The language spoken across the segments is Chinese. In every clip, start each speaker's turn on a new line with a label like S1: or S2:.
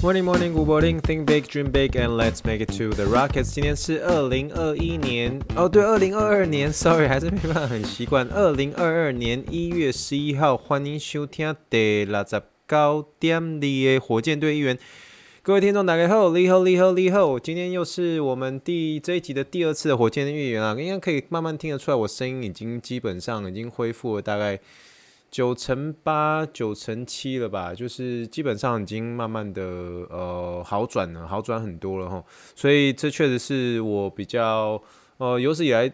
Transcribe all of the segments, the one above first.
S1: Morning, morning, good morning. Think big, dream big, and let's make it to the rockets. 今天是二零二一年，哦，对，二零二二年。Sorry，还是没办法很习惯。二零二二年一月十一号，欢迎收听第六十九点的火箭队预言。各位听众，大家好，你好，你好，你好。今天又是我们第这一集的第二次的火箭的预言啊，应该可以慢慢听得出来，我声音已经基本上已经恢复了，大概。九成八、九成七了吧，就是基本上已经慢慢的呃好转了，好转很多了哈。所以这确实是我比较呃有史以来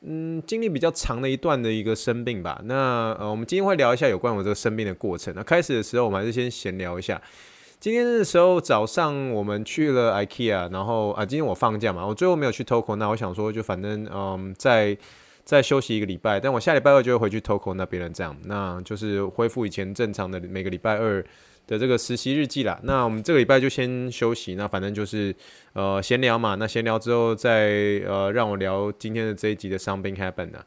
S1: 嗯经历比较长的一段的一个生病吧。那呃我们今天会聊一下有关我这个生病的过程。那开始的时候我们还是先闲聊一下。今天的时候早上我们去了 IKEA，然后啊今天我放假嘛，我最后没有去 TOKO。那我想说就反正嗯在。再休息一个礼拜，但我下礼拜二就会回去 TOKO 那边了。这样，那就是恢复以前正常的每个礼拜二的这个实习日记啦。那我们这个礼拜就先休息，那反正就是呃闲聊嘛。那闲聊之后再呃让我聊今天的这一集的 Something Happened 啊。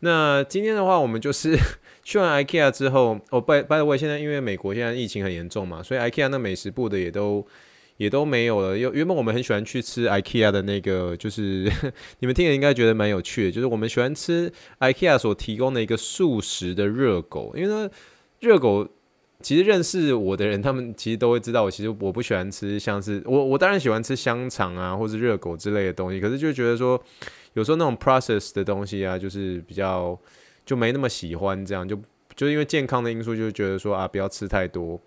S1: 那今天的话，我们就是 去完 IKEA 之后，哦，by by the way，现在因为美国现在疫情很严重嘛，所以 IKEA 那美食部的也都。也都没有了。原原本我们很喜欢去吃 IKEA 的那个，就是 你们听了应该觉得蛮有趣的，就是我们喜欢吃 IKEA 所提供的一个素食的热狗。因为呢，热狗其实认识我的人，他们其实都会知道，我其实我不喜欢吃像是我我当然喜欢吃香肠啊，或是热狗之类的东西，可是就觉得说有时候那种 process 的东西啊，就是比较就没那么喜欢这样，就就因为健康的因素，就觉得说啊，不要吃太多。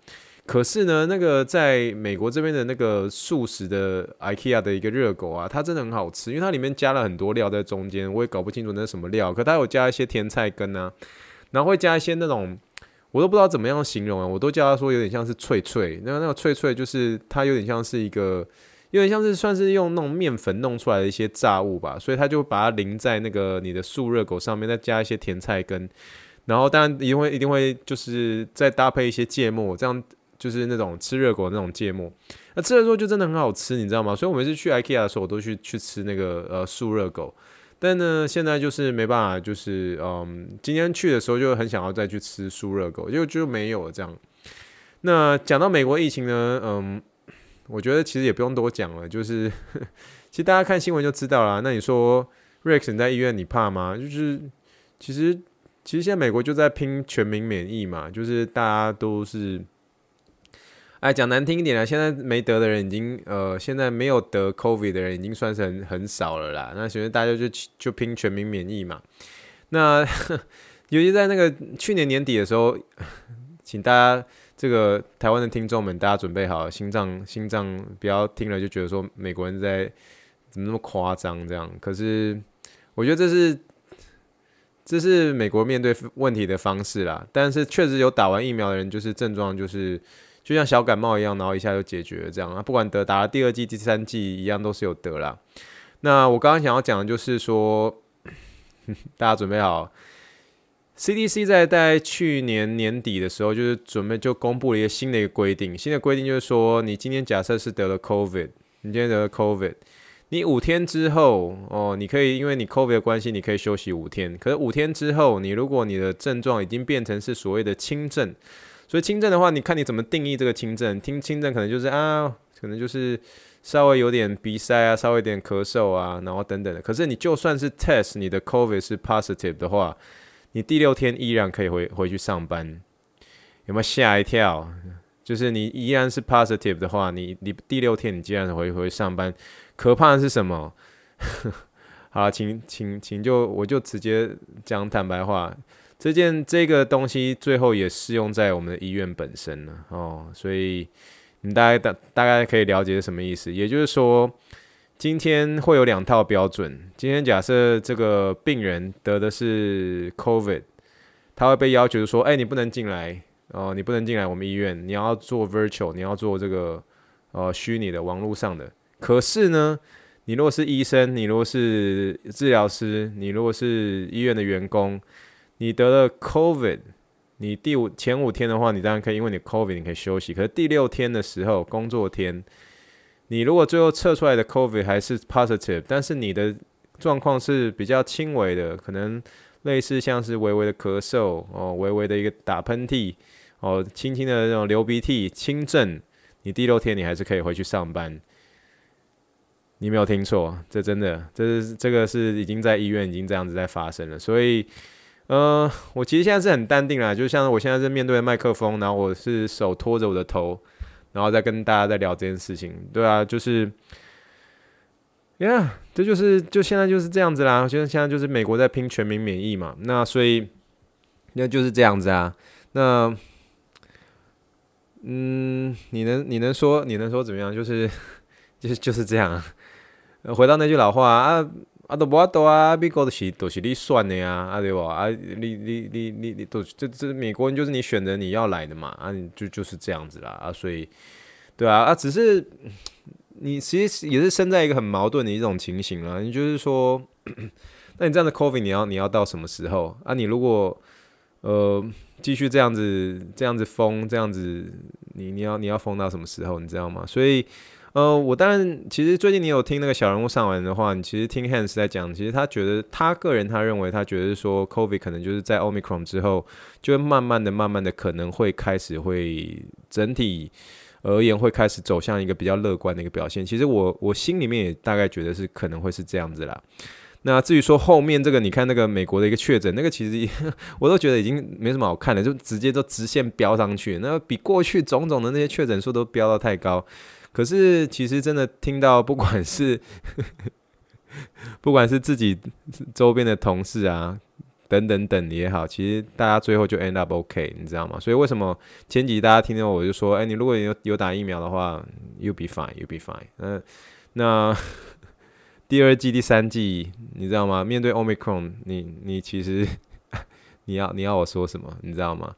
S1: 可是呢，那个在美国这边的那个素食的 IKEA 的一个热狗啊，它真的很好吃，因为它里面加了很多料在中间，我也搞不清楚那是什么料。可它有加一些甜菜根啊，然后会加一些那种，我都不知道怎么样形容啊，我都叫它说有点像是脆脆。那那个脆脆就是它有点像是一个，有点像是算是用那种面粉弄出来的一些炸物吧，所以它就把它淋在那个你的素热狗上面，再加一些甜菜根，然后当然一定会一定会就是再搭配一些芥末这样。就是那种吃热狗那种芥末，那吃了之后就真的很好吃，你知道吗？所以我每次去 IKEA 的时候，我都去去吃那个呃素热狗。但呢，现在就是没办法，就是嗯，今天去的时候就很想要再去吃素热狗，就就没有了这样。那讲到美国疫情呢，嗯，我觉得其实也不用多讲了，就是 其实大家看新闻就知道了。那你说 Rex 你在医院，你怕吗？就是其实其实现在美国就在拼全民免疫嘛，就是大家都是。哎，讲难听一点啦，现在没得的人已经，呃，现在没有得 COVID 的人已经算是很很少了啦。那所以大家就就拼全民免疫嘛。那 尤其在那个去年年底的时候，请大家这个台湾的听众们，大家准备好心脏心脏，不要听了就觉得说美国人在怎么那么夸张这样。可是我觉得这是这是美国面对问题的方式啦。但是确实有打完疫苗的人，就是症状就是。就像小感冒一样，然后一下就解决了这样啊。不管得打了第二季、第三季一样，都是有得啦。那我刚刚想要讲的就是说，大家准备好，CDC 在在去年年底的时候，就是准备就公布了一个新的一个规定。新的规定就是说，你今天假设是得了 COVID，你今天得了 COVID，你五天之后哦，你可以因为你 COVID 的关系，你可以休息五天。可是五天之后，你如果你的症状已经变成是所谓的轻症。所以轻症的话，你看你怎么定义这个轻症？听轻症可能就是啊，可能就是稍微有点鼻塞啊，稍微有点咳嗽啊，然后等等的。可是你就算是 test 你的 COVID 是 positive 的话，你第六天依然可以回回去上班。有没有吓一跳？就是你依然是 positive 的话，你你第六天你既然回回去上班，可怕的是什么？好，请请请就我就直接讲坦白话。这件这个东西最后也适用在我们的医院本身了哦，所以你大概大大概可以了解是什么意思。也就是说，今天会有两套标准。今天假设这个病人得的是 COVID，他会被要求说：“哎，你不能进来哦，你不能进来我们医院，你要做 virtual，你要做这个呃虚拟的网络上的。”可是呢，你如果是医生，你如果是治疗师，你如果是医院的员工。你得了 COVID，你第五前五天的话，你当然可以，因为你 COVID 你可以休息。可是第六天的时候，工作天，你如果最后测出来的 COVID 还是 positive，但是你的状况是比较轻微的，可能类似像是微微的咳嗽哦，微微的一个打喷嚏哦，轻轻的那种流鼻涕，轻症，你第六天你还是可以回去上班。你没有听错，这真的，这是这个是已经在医院已经这样子在发生了，所以。呃，我其实现在是很淡定啦，就像我现在是面对麦克风，然后我是手托着我的头，然后再跟大家在聊这件事情，对啊，就是，呀，这就是就现在就是这样子啦，现在现在就是美国在拼全民免疫嘛，那所以那就是这样子啊，那，嗯，你能你能说你能说怎么样？就是 就是就是这样，回到那句老话。啊，啊都无法度啊！美国都是都是你选的呀，啊对不？啊，你你你你你都这这美国人就是你选择你要来的嘛，啊，你就就是这样子啦，啊，所以，对啊，啊，只是你其实也是身在一个很矛盾的一种情形啦。你就是说，那你这样的 COVID 你要你要到什么时候啊？你如果呃继续这样子这样子封这样子，你你要你要封到什么时候？你知道吗？所以。呃，我当然，其实最近你有听那个小人物上完的话，你其实听 Hans 在讲，其实他觉得他个人他认为他觉得说，COVID 可能就是在 Omicron 之后，就会慢慢的、慢慢的可能会开始会整体而言会开始走向一个比较乐观的一个表现。其实我我心里面也大概觉得是可能会是这样子啦。那至于说后面这个，你看那个美国的一个确诊，那个其实 我都觉得已经没什么好看的，就直接都直线飙上去，那比过去种种的那些确诊数都飙到太高。可是，其实真的听到，不管是 不管是自己周边的同事啊，等等等也好，其实大家最后就 end up OK，你知道吗？所以为什么前几大家听到我就说，哎，你如果有有打疫苗的话，you be fine，you be fine。嗯，那 第二季、第三季，你知道吗？面对 Omicron，你你其实你要你要我说什么，你知道吗？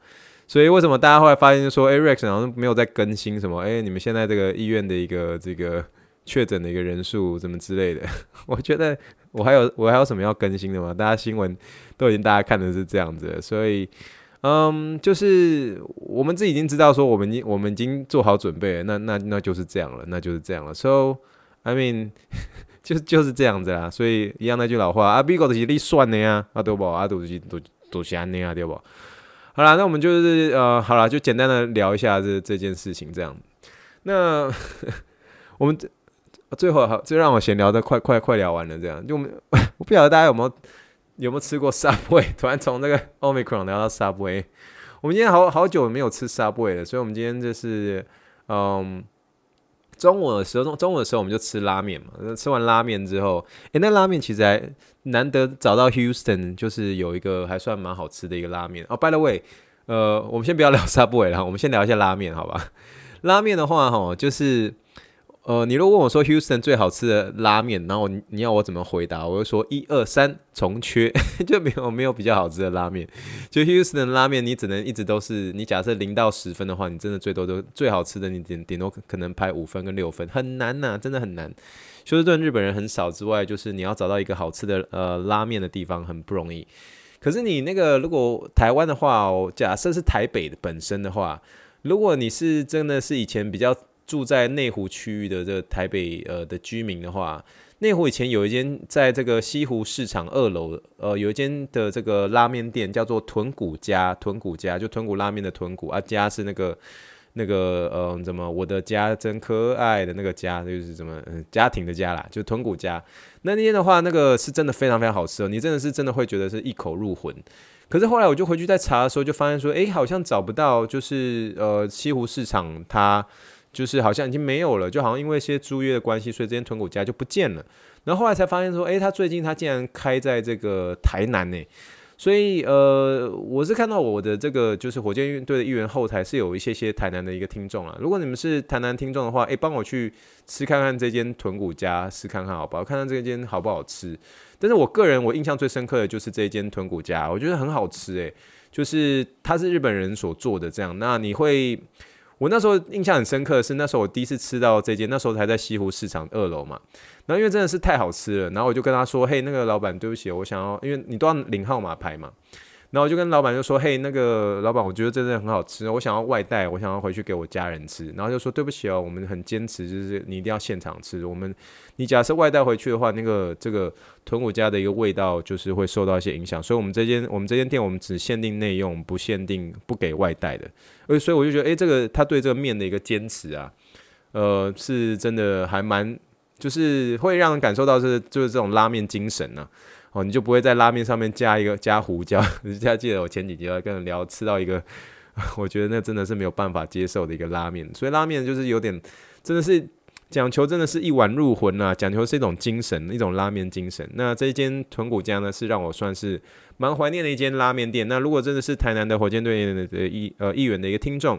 S1: 所以为什么大家后来发现说，哎，Rex 好像没有在更新什么？哎，你们现在这个医院的一个这个确诊的一个人数怎么之类的？我觉得我还有我还有什么要更新的吗？大家新闻都已经大家看的是这样子，所以嗯，就是我们自己已经知道说，我们已经我们已经做好准备了，那那那就是这样了，那就是这样了。So I mean，就就是这样子啦。所以一样那句老话，啊，美国就是你算的呀，啊对不？啊都是都都是安尼啊对不？好了，那我们就是呃，好了，就简单的聊一下这这件事情这样。那 我们最后好，最让我闲聊的快快快聊完了这样。就我们 我不晓得大家有没有有没有吃过 Subway，突然从那个 Omicron 聊到 Subway。我们今天好好久没有吃 Subway 了，所以我们今天就是嗯。中午的时候，中午的时候我们就吃拉面嘛。吃完拉面之后，诶、那拉面其实还难得找到 Houston，就是有一个还算蛮好吃的一个拉面。哦，by the way，呃，我们先不要聊 Subway 了，我们先聊一下拉面，好吧？拉面的话，哈，就是。呃，你如果问我说 Houston 最好吃的拉面，然后你要我怎么回答？我就说一二三重缺，就没有没有比较好吃的拉面。就 Houston 的拉面，你只能一直都是你假设零到十分的话，你真的最多都最好吃的，你顶顶多可能排五分跟六分，很难呐、真的很难。休斯顿日本人很少之外，就是你要找到一个好吃的呃拉面的地方很不容易。可是你那个如果台湾的话，假设是台北的本身的话，如果你是真的是以前比较。住在内湖区域的这个台北呃的居民的话，内湖以前有一间在这个西湖市场二楼呃有一间的这个拉面店叫做豚骨家，豚骨家就豚骨拉面的豚骨啊，家是那个那个呃怎么我的家真可爱的那个家就是什么嗯家庭的家啦，就豚骨家。那那天的话，那个是真的非常非常好吃哦，你真的是真的会觉得是一口入魂。可是后来我就回去再查的时候，就发现说，诶，好像找不到，就是呃西湖市场它。就是好像已经没有了，就好像因为一些租约的关系，所以这间豚骨家就不见了。然后后来才发现说，诶，他最近他竟然开在这个台南呢。所以呃，我是看到我的这个就是火箭队的议员后台是有一些些台南的一个听众啊。如果你们是台南听众的话，诶，帮我去吃看看这间豚骨家，试看看好不好？看看这间好不好吃。但是我个人我印象最深刻的就是这间豚骨家，我觉得很好吃诶，就是它是日本人所做的这样。那你会。我那时候印象很深刻的是，那时候我第一次吃到这间，那时候还在西湖市场二楼嘛。然后因为真的是太好吃了，然后我就跟他说：“嘿，那个老板，对不起，我想要，因为你都要领号码牌嘛。然后我就跟老板就说：“嘿，那个老板，我觉得真的很好吃，我想要外带，我想要回去给我家人吃。”然后就说：“对不起哦，我们很坚持，就是你一定要现场吃。我们你假设外带回去的话，那个这个豚骨家的一个味道就是会受到一些影响。所以，我们这间我们这间店，我们只限定内用，不限定不给外带的。而所以我就觉得，诶，这个他对这个面的一个坚持啊，呃，是真的还蛮，就是会让人感受到是就是这种拉面精神呢、”哦，你就不会在拉面上面加一个加胡椒。你记得我前几集跟人聊，吃到一个，我觉得那真的是没有办法接受的一个拉面。所以拉面就是有点，真的是讲求，真的是一碗入魂啊，讲求是一种精神，一种拉面精神。那这一间豚骨家呢，是让我算是蛮怀念的一间拉面店。那如果真的是台南的火箭队的议呃议员的一个听众。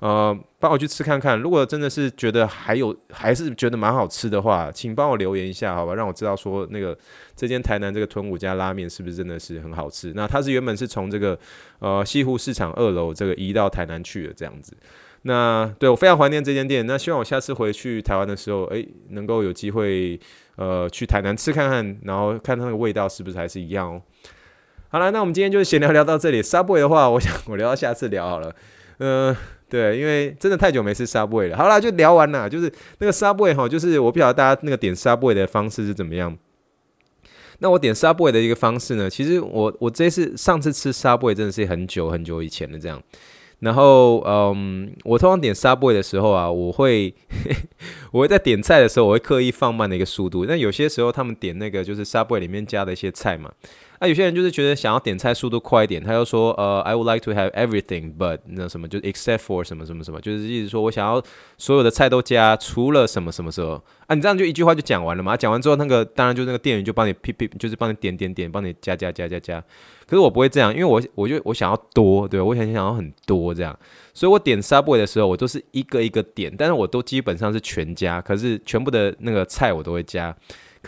S1: 呃，帮我去吃看看。如果真的是觉得还有，还是觉得蛮好吃的话，请帮我留言一下，好吧，让我知道说那个这间台南这个豚骨家拉面是不是真的是很好吃。那它是原本是从这个呃西湖市场二楼这个移到台南去的这样子。那对我非常怀念这间店。那希望我下次回去台湾的时候，诶，能够有机会呃去台南吃看看，然后看它那个味道是不是还是一样哦。好了，那我们今天就闲聊聊到这里。Subway 的话，我想我聊到下次聊好了。嗯、对，因为真的太久没吃 Subway 了。好啦，就聊完了。就是那个 Subway 哈，就是我不晓得大家那个点 Subway 的方式是怎么样。那我点 Subway 的一个方式呢，其实我我这次上次吃 Subway 真的是很久很久以前的这样。然后嗯，我通常点 Subway 的时候啊，我会 我会在点菜的时候，我会刻意放慢的一个速度。那有些时候他们点那个就是 Subway 里面加的一些菜嘛。那、啊、有些人就是觉得想要点菜速度快一点，他就说呃，I would like to have everything but 那什么，就 except for 什么什么什么，就是意思说我想要所有的菜都加，除了什么什么时候啊？你这样就一句话就讲完了嘛？讲完之后，那个当然就那个店员就帮你噼噼，就是帮你点点点，帮你加加加加加。可是我不会这样，因为我我就我想要多，对，我想想要很多这样，所以我点 Subway 的时候，我都是一个一个点，但是我都基本上是全加，可是全部的那个菜我都会加。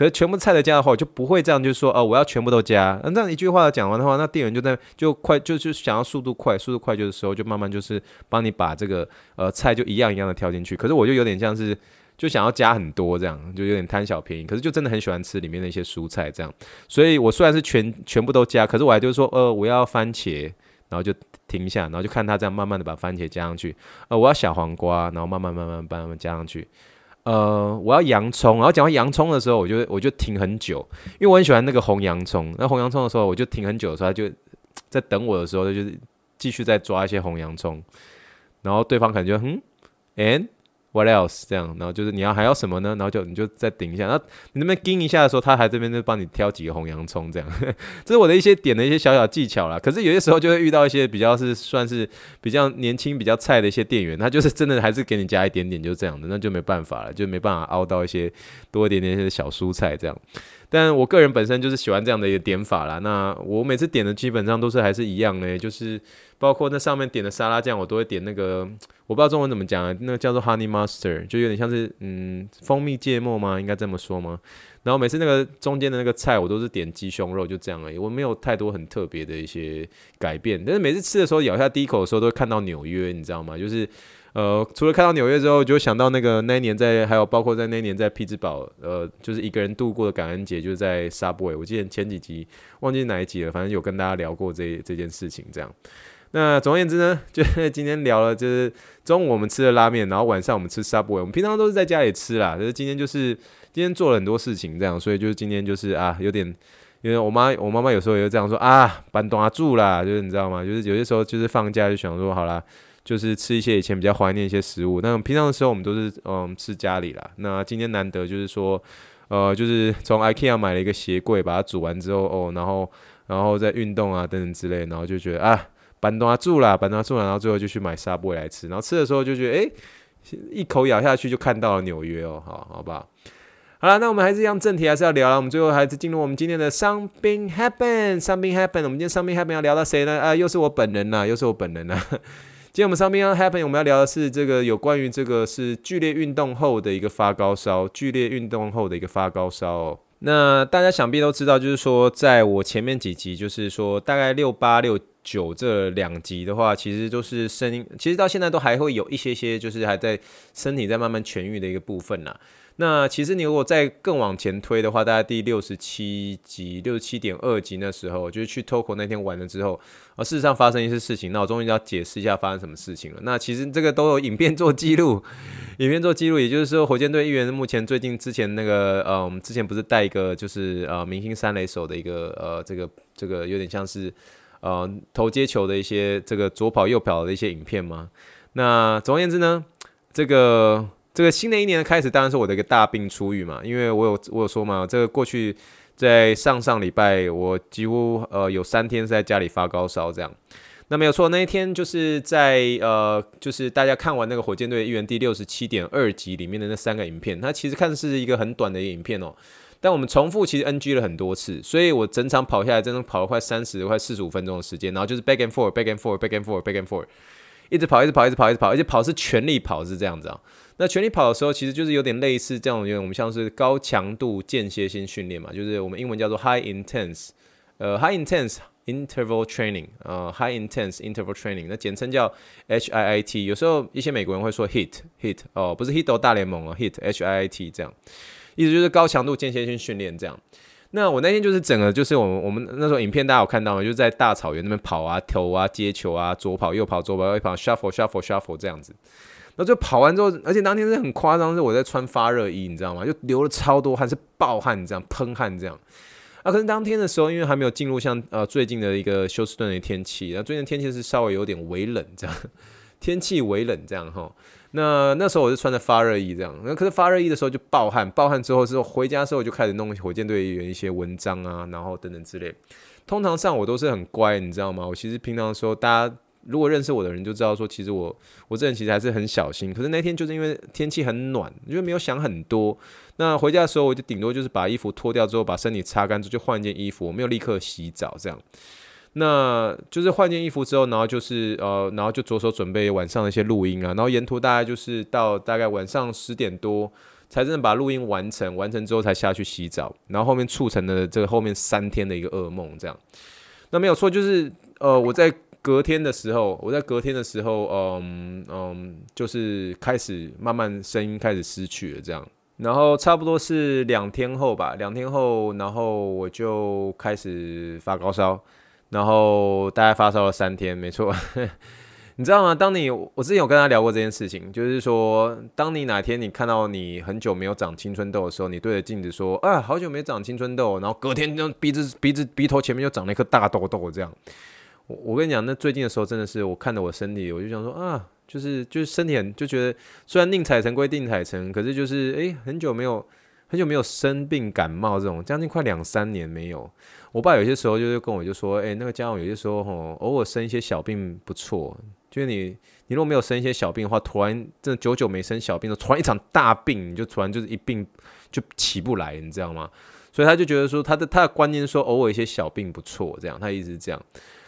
S1: 可是全部菜的加的话，我就不会这样，就是说，哦，我要全部都加。那这样一句话讲完的话，那店员就在就快，就就想要速度快，速度快就是时候，就慢慢就是帮你把这个呃菜就一样一样的挑进去。可是我就有点像是就想要加很多这样，就有点贪小便宜。可是就真的很喜欢吃里面的一些蔬菜这样，所以我虽然是全全部都加，可是我还就是说，呃，我要番茄，然后就停一下，然后就看他这样慢慢的把番茄加上去。呃，我要小黄瓜，然后慢慢慢慢慢慢加上去。呃，我要洋葱，然后讲到洋葱的时候，我就我就停很久，因为我很喜欢那个红洋葱。那红洋葱的时候，我就停很久的时候，他就在等我的时候，他就是继续在抓一些红洋葱，然后对方可能就嗯，and。What else？这样，然后就是你要还要什么呢？然后就你就再顶一下，然后你那边盯一下的时候，他还这边就帮你挑几个红洋葱，这样，这是我的一些点的一些小小技巧啦。可是有些时候就会遇到一些比较是算是比较年轻、比较菜的一些店员，他就是真的还是给你加一点点，就这样的，那就没办法了，就没办法凹到一些多一点点一些小蔬菜这样。但我个人本身就是喜欢这样的一个点法啦。那我每次点的基本上都是还是一样的，就是包括那上面点的沙拉酱，我都会点那个。我不知道中文怎么讲啊，那个叫做 Honey Mustard，就有点像是嗯蜂蜜芥末吗？应该这么说吗？然后每次那个中间的那个菜，我都是点鸡胸肉，就这样而已。我没有太多很特别的一些改变。但是每次吃的时候，咬下第一口的时候，都会看到纽约，你知道吗？就是呃，除了看到纽约之后，就想到那个那一年在，还有包括在那一年在匹兹堡，呃，就是一个人度过的感恩节，就是在 Subway。我记得前几集忘记哪一集了，反正有跟大家聊过这这件事情，这样。那总而言之呢，就是今天聊了，就是中午我们吃的拉面，然后晚上我们吃 Subway。我们平常都是在家里吃啦，可是今天就是今天做了很多事情，这样，所以就是今天就是啊，有点，因为我妈我妈妈有时候也会这样说啊，搬东啊住啦，就是你知道吗？就是有些时候就是放假就想说好啦，就是吃一些以前比较怀念一些食物。那平常的时候我们都是嗯吃家里啦。那今天难得就是说，呃，就是从 IKEA 买了一个鞋柜，把它煮完之后哦，然后然后再运动啊等等之类，然后就觉得啊。板凳住啦，板凳住了，然后最后就去买沙布来吃，然后吃的时候就觉得，哎、一口咬下去就看到了纽约哦，好，好不好？好了，那我们还是一样正题，还是要聊了。我们最后还是进入我们今天的 Something Happen，Something Happen。我们今天 Something Happen 要聊到谁呢？啊，又是我本人呐，又是我本人呐。今天我们 Something Happen 我们要聊的是这个有关于这个是剧烈运动后的一个发高烧，剧烈运动后的一个发高烧。那大家想必都知道，就是说，在我前面几集，就是说大概六八六九这两集的话，其实都是声音，其实到现在都还会有一些些，就是还在身体在慢慢痊愈的一个部分啦。那其实你如果再更往前推的话，大概第六十七集、六十七点二集那时候，就是去 Toko 那天玩了之后，啊，事实上发生一些事情，那我终于要解释一下发生什么事情了。那其实这个都有影片做记录，影片做记录，也就是说，火箭队议员目前最近之前那个，呃，我们之前不是带一个就是呃明星三垒手的一个呃这个这个有点像是呃投接球的一些这个左跑右跑的一些影片吗？那总而言之呢，这个。这个新的一年的开始，当然是我的一个大病初愈嘛，因为我有我有说嘛，这个过去在上上礼拜，我几乎呃有三天是在家里发高烧这样。那没有错，那一天就是在呃，就是大家看完那个火箭队一员第六十七点二集里面的那三个影片，它其实看是一个很短的影片哦，但我们重复其实 NG 了很多次，所以我整场跑下来，真的跑了快三十快四十五分钟的时间，然后就是 back and four，back and four，back and four，back and four，一直跑，一直跑，一直跑，一直跑，而且跑是全力跑，是这样子啊。那全力跑的时候，其实就是有点类似这种，因为我们像是高强度间歇性训练嘛，就是我们英文叫做 high intense，呃 high intense interval training，呃 high intense interval training，那简称叫 HIIT。有时候一些美国人会说 HIT HIT 哦，不是 HIT 大联盟哦，HIT HIIT 这样，意思就是高强度间歇性训练这样。那我那天就是整个就是我们我们那时候影片大家有看到吗？就是在大草原那边跑啊、投啊、接球啊、左跑右跑、左跑右跑、shuffle shuffle shuffle 这样子。然后就跑完之后，而且当天是很夸张，是我在穿发热衣，你知道吗？就流了超多汗，是暴汗这样，喷汗这样。啊，可是当天的时候，因为还没有进入像呃最近的一个休斯顿的天气，然后最近的天气是稍微有点微冷这样，天气微冷这样哈。那那时候我是穿着发热衣这样，那可是发热衣的时候就暴汗，暴汗之后之后回家的时候我就开始弄火箭队员一些文章啊，然后等等之类。通常上我都是很乖，你知道吗？我其实平常的时候大家。如果认识我的人就知道，说其实我我这人其实还是很小心。可是那天就是因为天气很暖，就没有想很多。那回家的时候，我就顶多就是把衣服脱掉之后，把身体擦干之后就换一件衣服，我没有立刻洗澡这样。那就是换件衣服之后，然后就是呃，然后就着手准备晚上的一些录音啊。然后沿途大概就是到大概晚上十点多，才真的把录音完成。完成之后才下去洗澡，然后后面促成了这个后面三天的一个噩梦这样。那没有错，就是呃我在。隔天的时候，我在隔天的时候，嗯嗯，就是开始慢慢声音开始失去了这样，然后差不多是两天后吧，两天后，然后我就开始发高烧，然后大概发烧了三天，没错，你知道吗？当你我之前有跟他聊过这件事情，就是说，当你哪天你看到你很久没有长青春痘的时候，你对着镜子说啊，好久没长青春痘，然后隔天就鼻子鼻子鼻头前面就长了一颗大痘痘这样。我跟你讲，那最近的时候真的是我看着我身体，我就想说啊，就是就是身体很就觉得，虽然宁采臣归宁采臣，可是就是诶、很久没有很久没有生病感冒这种，将近快两三年没有。我爸有些时候就是跟我就说，诶、那个家长有些时候吼，偶尔生一些小病不错，就是你你如果没有生一些小病的话，突然真的久久没生小病，突然一场大病，你就突然就是一病就起不来，你知道吗？所以他就觉得说，他的他的观念说，偶尔一些小病不错，这样，他一直这样。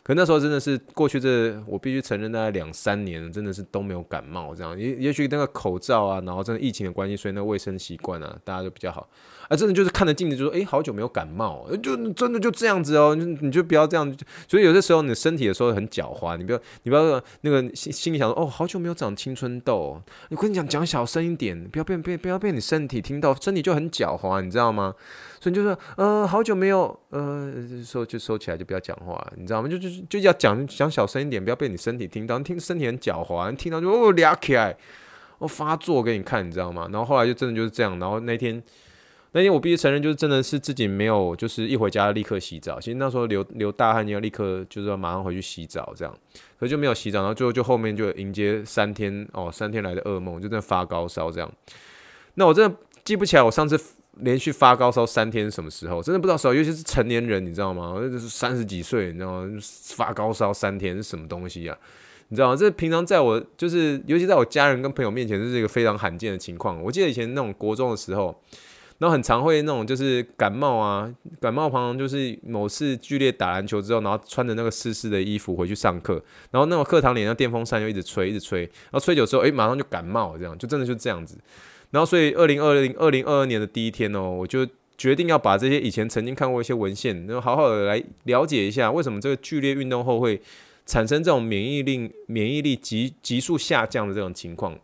S1: 可那时候真的是过去这，我必须承认，大概两三年真的是都没有感冒这样。也也许那个口罩啊，然后真的疫情的关系，所以那卫生习惯啊，大家都比较好。啊，真的就是看着镜子就说，诶，好久没有感冒，就真的就这样子哦。你你就不要这样。所以有些时候你身体的时候很狡猾，你不要你不要那个心心里想说，哦，好久没有长青春痘。你跟你讲讲小声一点，不要被被不要被你身体听到，身体就很狡猾，你知道吗？所以就是，呃，好久没有，呃，收就收起来，就不要讲话，你知道吗？就就就要讲讲小声一点，不要被你身体听到。听身体很狡猾，你听到就哦俩起来，我发作给你看，你知道吗？然后后来就真的就是这样。然后那天那天我必须承认，就是真的是自己没有，就是一回家立刻洗澡。其实那时候流流大汗，你要立刻就是要马上回去洗澡，这样，可就没有洗澡。然后最后就后面就迎接三天哦，三天来的噩梦，就真的发高烧这样。那我真的记不起来我上次。连续发高烧三天什么时候？真的不知道时候，尤其是成年人，你知道吗？就是三十几岁，你知道吗？发高烧三天是什么东西啊？你知道吗？这平常在我就是，尤其在我家人跟朋友面前，这是一个非常罕见的情况。我记得以前那种国中的时候，然后很常会那种就是感冒啊，感冒旁就是某次剧烈打篮球之后，然后穿着那个湿湿的衣服回去上课，然后那种课堂里那电风扇就一直吹，一直吹，然后吹久之后，诶，马上就感冒，这样就真的就这样子。然后，所以二零二零二零二二年的第一天哦，我就决定要把这些以前曾经看过一些文献，然后好好的来了解一下，为什么这个剧烈运动后会产生这种免疫力免疫力急急速下降的这种情况。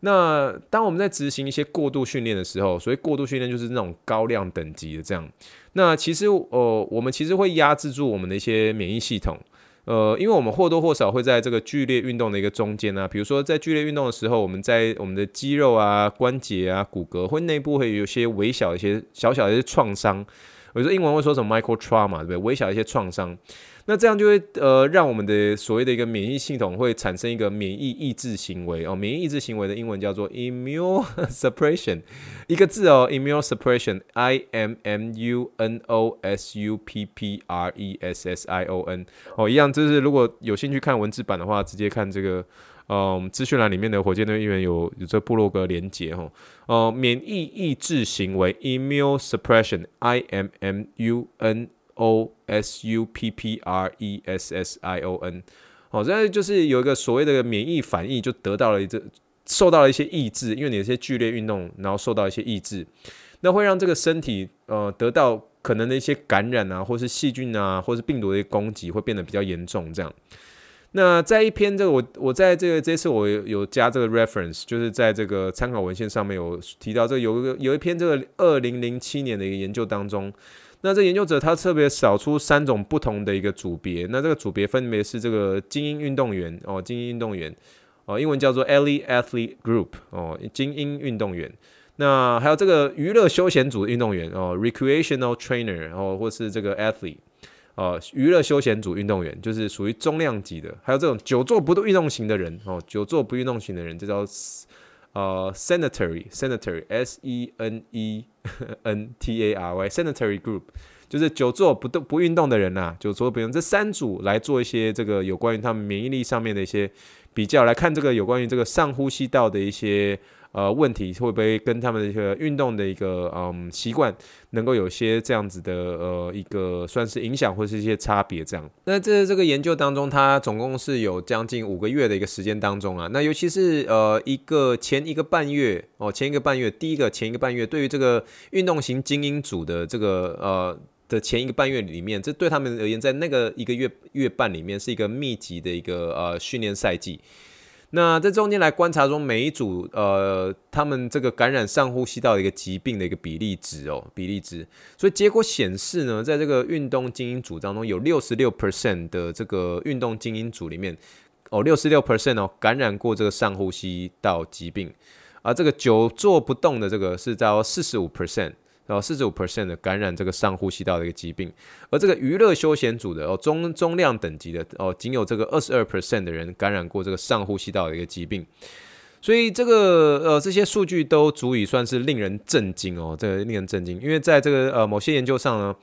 S1: 那当我们在执行一些过度训练的时候，所谓过度训练就是那种高量等级的这样。那其实呃，我们其实会压制住我们的一些免疫系统。呃，因为我们或多或少会在这个剧烈运动的一个中间呢，比如说在剧烈运动的时候，我们在我们的肌肉啊、关节啊、骨骼会内部会有些微小一些小小的一些创伤，比如说英文会说什么 micro trauma，对不对？微小一些创伤。那这样就会呃，让我们的所谓的一个免疫系统会产生一个免疫抑制行为哦。免疫抑制行为的英文叫做 immune suppression，一个字哦，immune suppression，I M M U N O S U P P R E S S I O N 哦，一样，就是如果有兴趣看文字版的话，直接看这个嗯资讯栏里面的火箭队议员有有这部落格连接哈。呃，免疫抑制行为 immune suppression，I M M U N。O S U P P R E S S I O N，好，这就是有一个所谓的免疫反应，就得到了一个受到了一些抑制，因为你有些剧烈运动，然后受到一些抑制，那会让这个身体呃得到可能的一些感染啊，或是细菌啊，或是病毒的一些攻击，会变得比较严重。这样，那在一篇这个我我在这个这次我有有加这个 reference，就是在这个参考文献上面有提到这有一个有一篇这个二零零七年的一个研究当中。那这研究者他特别找出三种不同的一个组别，那这个组别分别是这个精英运动员哦，精英运动员哦，英文叫做 Elite Athlete Group 哦，精英运动员。那还有这个娱乐休闲组运动员哦，Recreational Trainer 哦，或是这个 Athlete 呃，娱乐休闲组运动员就是属于中量级的。还有这种久坐不动运动型的人哦，久坐不运动型的人，这叫呃，senetary，senetary，S E N E N T A R Y，senetary Group 就是久坐不动不运动的人呐、啊，久坐不用这三组来做一些这个有关于他们免疫力上面的一些比较，来看这个有关于这个上呼吸道的一些。呃，问题会不会跟他们的一个运动的一个嗯习惯能够有些这样子的呃一个算是影响或是一些差别这样？那这这个研究当中，它总共是有将近五个月的一个时间当中啊，那尤其是呃一个前一个半月哦，前一个半月，第一个前一个半月，对于这个运动型精英组的这个呃的前一个半月里面，这对他们而言，在那个一个月月半里面是一个密集的一个呃训练赛季。那在中间来观察中，每一组呃，他们这个感染上呼吸道的一个疾病的一个比例值哦，比例值。所以结果显示呢，在这个运动精英组当中，有六十六 percent 的这个运动精英组里面，哦，六十六 percent 哦，感染过这个上呼吸道疾病，而这个久坐不动的这个是在四十五 percent。然后四十五 percent 的感染这个上呼吸道的一个疾病，而这个娱乐休闲组的哦中中量等级的哦，仅有这个二十二 percent 的人感染过这个上呼吸道的一个疾病，所以这个呃这些数据都足以算是令人震惊哦，这个令人震惊，因为在这个呃某些研究上呢。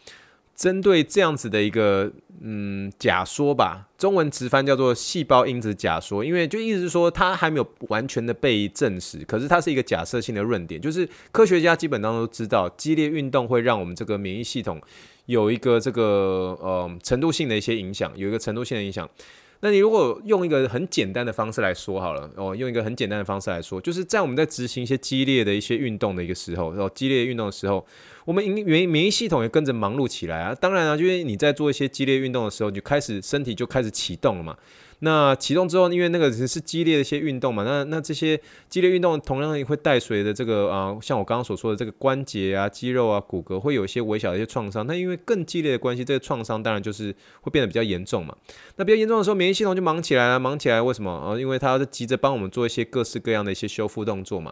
S1: 针对这样子的一个嗯假说吧，中文直翻叫做细胞因子假说，因为就意思是说它还没有完全的被证实，可是它是一个假设性的论点，就是科学家基本上都知道，激烈运动会让我们这个免疫系统有一个这个呃程度性的一些影响，有一个程度性的影响。那你如果用一个很简单的方式来说好了，哦，用一个很简单的方式来说，就是在我们在执行一些激烈的一些运动的一个时候，哦，激烈运动的时候。我们免免免疫系统也跟着忙碌起来啊！当然啊，因为你在做一些激烈运动的时候，你就开始身体就开始启动了嘛。那启动之后，因为那个只是激烈的一些运动嘛，那那这些激烈运动同样也会带随的这个啊、像我刚刚所说的这个关节啊、肌肉啊、骨骼会有一些微小的一些创伤。那因为更激烈的关系，这个创伤当然就是会变得比较严重嘛。那比较严重的时候，免疫系统就忙起来了，忙起来为什么啊？因为它是急着帮我们做一些各式各样的一些修复动作嘛。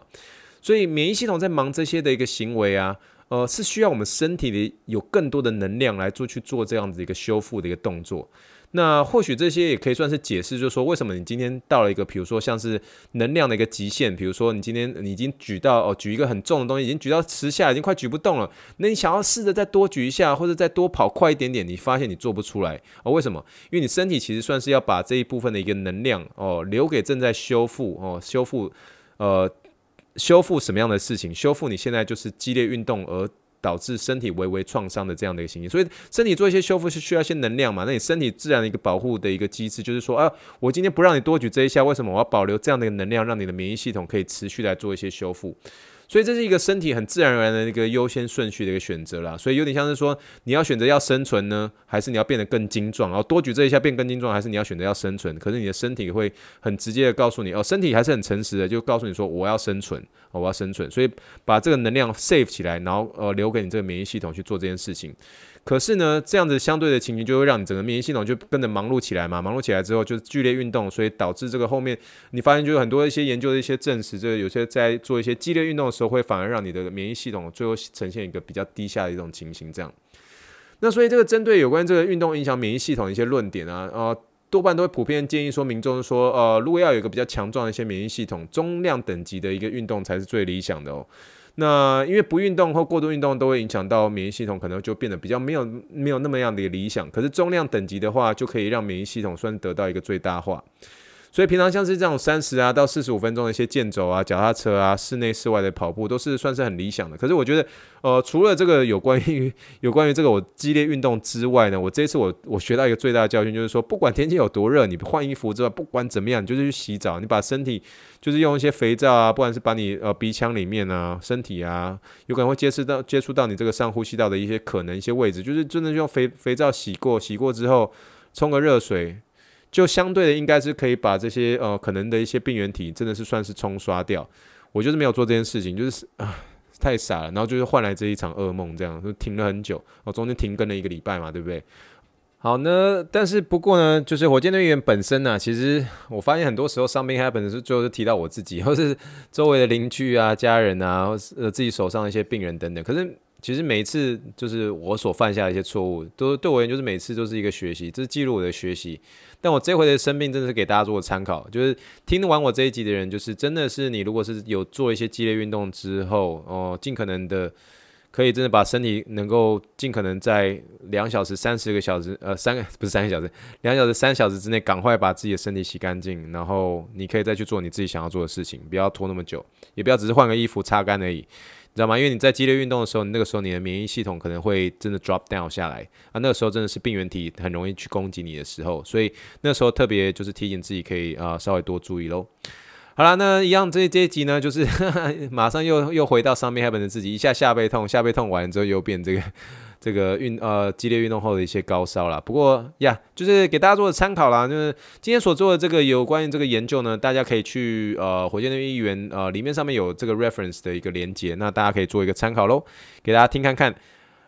S1: 所以免疫系统在忙这些的一个行为啊。呃，是需要我们身体里有更多的能量来做去做这样子一个修复的一个动作。那或许这些也可以算是解释，就是说为什么你今天到了一个，比如说像是能量的一个极限，比如说你今天你已经举到哦，举一个很重的东西，已经举到十下，已经快举不动了。那你想要试着再多举一下，或者再多跑快一点点，你发现你做不出来哦。为什么？因为你身体其实算是要把这一部分的一个能量哦留给正在修复哦修复呃。修复什么样的事情？修复你现在就是激烈运动而导致身体微微创伤的这样的一个情形，所以身体做一些修复是需要一些能量嘛？那你身体自然的一个保护的一个机制就是说啊，我今天不让你多举这一下，为什么我要保留这样的一个能量，让你的免疫系统可以持续来做一些修复？所以这是一个身体很自然而然的一个优先顺序的一个选择啦。所以有点像是说，你要选择要生存呢，还是你要变得更精壮？然后多举这一下变更精壮，还是你要选择要生存？可是你的身体会很直接的告诉你，哦，身体还是很诚实的，就告诉你说我要生存，我要生存。所以把这个能量 save 起来，然后呃留给你这个免疫系统去做这件事情。可是呢，这样子相对的情形就会让你整个免疫系统就跟着忙碌起来嘛，忙碌起来之后就剧烈运动，所以导致这个后面你发现就有很多一些研究的一些证实，这个有些在做一些激烈运动的时候，会反而让你的免疫系统最后呈现一个比较低下的一种情形。这样，那所以这个针对有关这个运动影响免疫系统的一些论点啊，呃，多半都会普遍建议说民众说，呃，如果要有一个比较强壮的一些免疫系统，中量等级的一个运动才是最理想的哦。那因为不运动或过度运动都会影响到免疫系统，可能就变得比较没有没有那么样的理想。可是重量等级的话，就可以让免疫系统算得到一个最大化。所以平常像是这种三十啊到四十五分钟的一些健走啊、脚踏车啊、室内室外的跑步，都是算是很理想的。可是我觉得，呃，除了这个有关于 有关于这个我激烈运动之外呢，我这次我我学到一个最大的教训，就是说，不管天气有多热，你换衣服之外，不管怎么样，你就是去洗澡，你把身体就是用一些肥皂啊，不管是把你呃鼻腔里面啊、身体啊，有可能会接触到接触到你这个上呼吸道的一些可能一些位置，就是真的用肥肥皂洗过，洗过之后冲个热水。就相对的，应该是可以把这些呃可能的一些病原体，真的是算是冲刷掉。我就是没有做这件事情，就是啊太傻了，然后就是换来这一场噩梦，这样就停了很久，我中间停更了一个礼拜嘛，对不对？好呢，但是不过呢，就是火箭队员本身呢、其实我发现很多时候伤病还本身是最后是提到我自己，或是周围的邻居啊、家人啊，或是呃自己手上的一些病人等等。可是其实每一次就是我所犯下的一些错误，都对我而言就是每次都是一个学习，这是记录我的学习。但我这回的生病真的是给大家做个参考，就是听完我这一集的人，就是真的是你，如果是有做一些激烈运动之后，哦，尽可能的可以真的把身体能够尽可能在两小时、三十个小时，呃，三个不是三个小时，两小时、三小时之内，赶快把自己的身体洗干净，然后你可以再去做你自己想要做的事情，不要拖那么久，也不要只是换个衣服擦干而已。你知道吗？因为你在激烈运动的时候，你那个时候你的免疫系统可能会真的 drop down 下来啊，那个时候真的是病原体很容易去攻击你的时候，所以那时候特别就是提醒自己可以啊、稍微多注意喽。好啦，那一样这这一集呢，就是 马上又又回到上面，happy 的自己一下下背痛，下背痛完之后又变这个。这个运呃激烈运动后的一些高烧啦，不过呀，就是给大家做的参考啦。就是今天所做的这个有关于这个研究呢，大家可以去呃火箭队议员呃里面上面有这个 reference 的一个连接，那大家可以做一个参考喽，给大家听看看。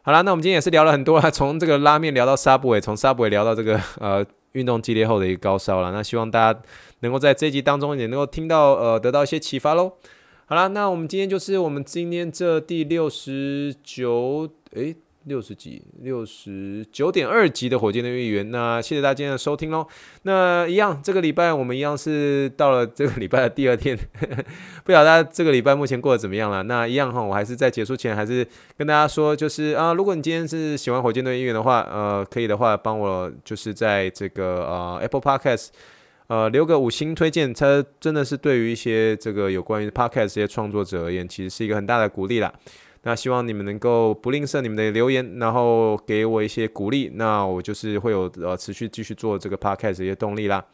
S1: 好啦，那我们今天也是聊了很多啦，从这个拉面聊到 Subway，从 Subway 聊到这个 呃运动激烈后的一个高烧啦。那希望大家能够在这一集当中也能够听到呃得到一些启发喽。好啦，那我们今天就是我们今天这第六十九诶。六十几六十九点二级的火箭队议员，那谢谢大家今天的收听喽。那一样，这个礼拜我们一样是到了这个礼拜的第二天，不晓得大家这个礼拜目前过得怎么样了？那一样哈，我还是在结束前还是跟大家说，就是啊，如果你今天是喜欢火箭队议员的话，呃，可以的话帮我就是在这个呃 Apple Podcast 呃留个五星推荐，它真的是对于一些这个有关于 Podcast 这些创作者而言，其实是一个很大的鼓励啦。那希望你们能够不吝啬你们的留言，然后给我一些鼓励，那我就是会有呃持续继续做这个 podcast 一些动力啦。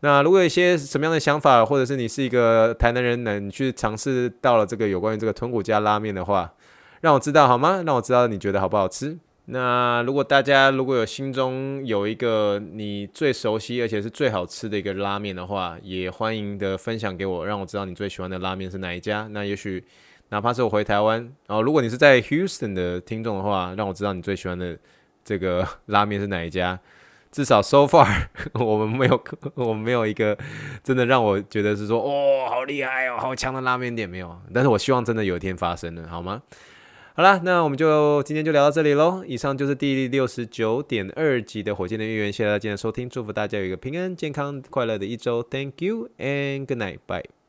S1: 那如果有一些什么样的想法，或者是你是一个台南人呢，你去尝试到了这个有关于这个豚骨加拉面的话，让我知道好吗？让我知道你觉得好不好吃。那如果大家如果有心中有一个你最熟悉而且是最好吃的一个拉面的话，也欢迎的分享给我，让我知道你最喜欢的拉面是哪一家。那也许。哪怕是我回台湾，然后如果你是在 Houston 的听众的话，让我知道你最喜欢的这个拉面是哪一家。至少 so far 我们没有，我们没有一个真的让我觉得是说哦，好厉害哦，好强的拉面店没有。但是我希望真的有一天发生了，好吗？好啦，那我们就今天就聊到这里喽。以上就是第六十九点二集的火箭队议员，谢谢大家今天的收听，祝福大家有一个平安、健康、快乐的一周。Thank you and good night, bye.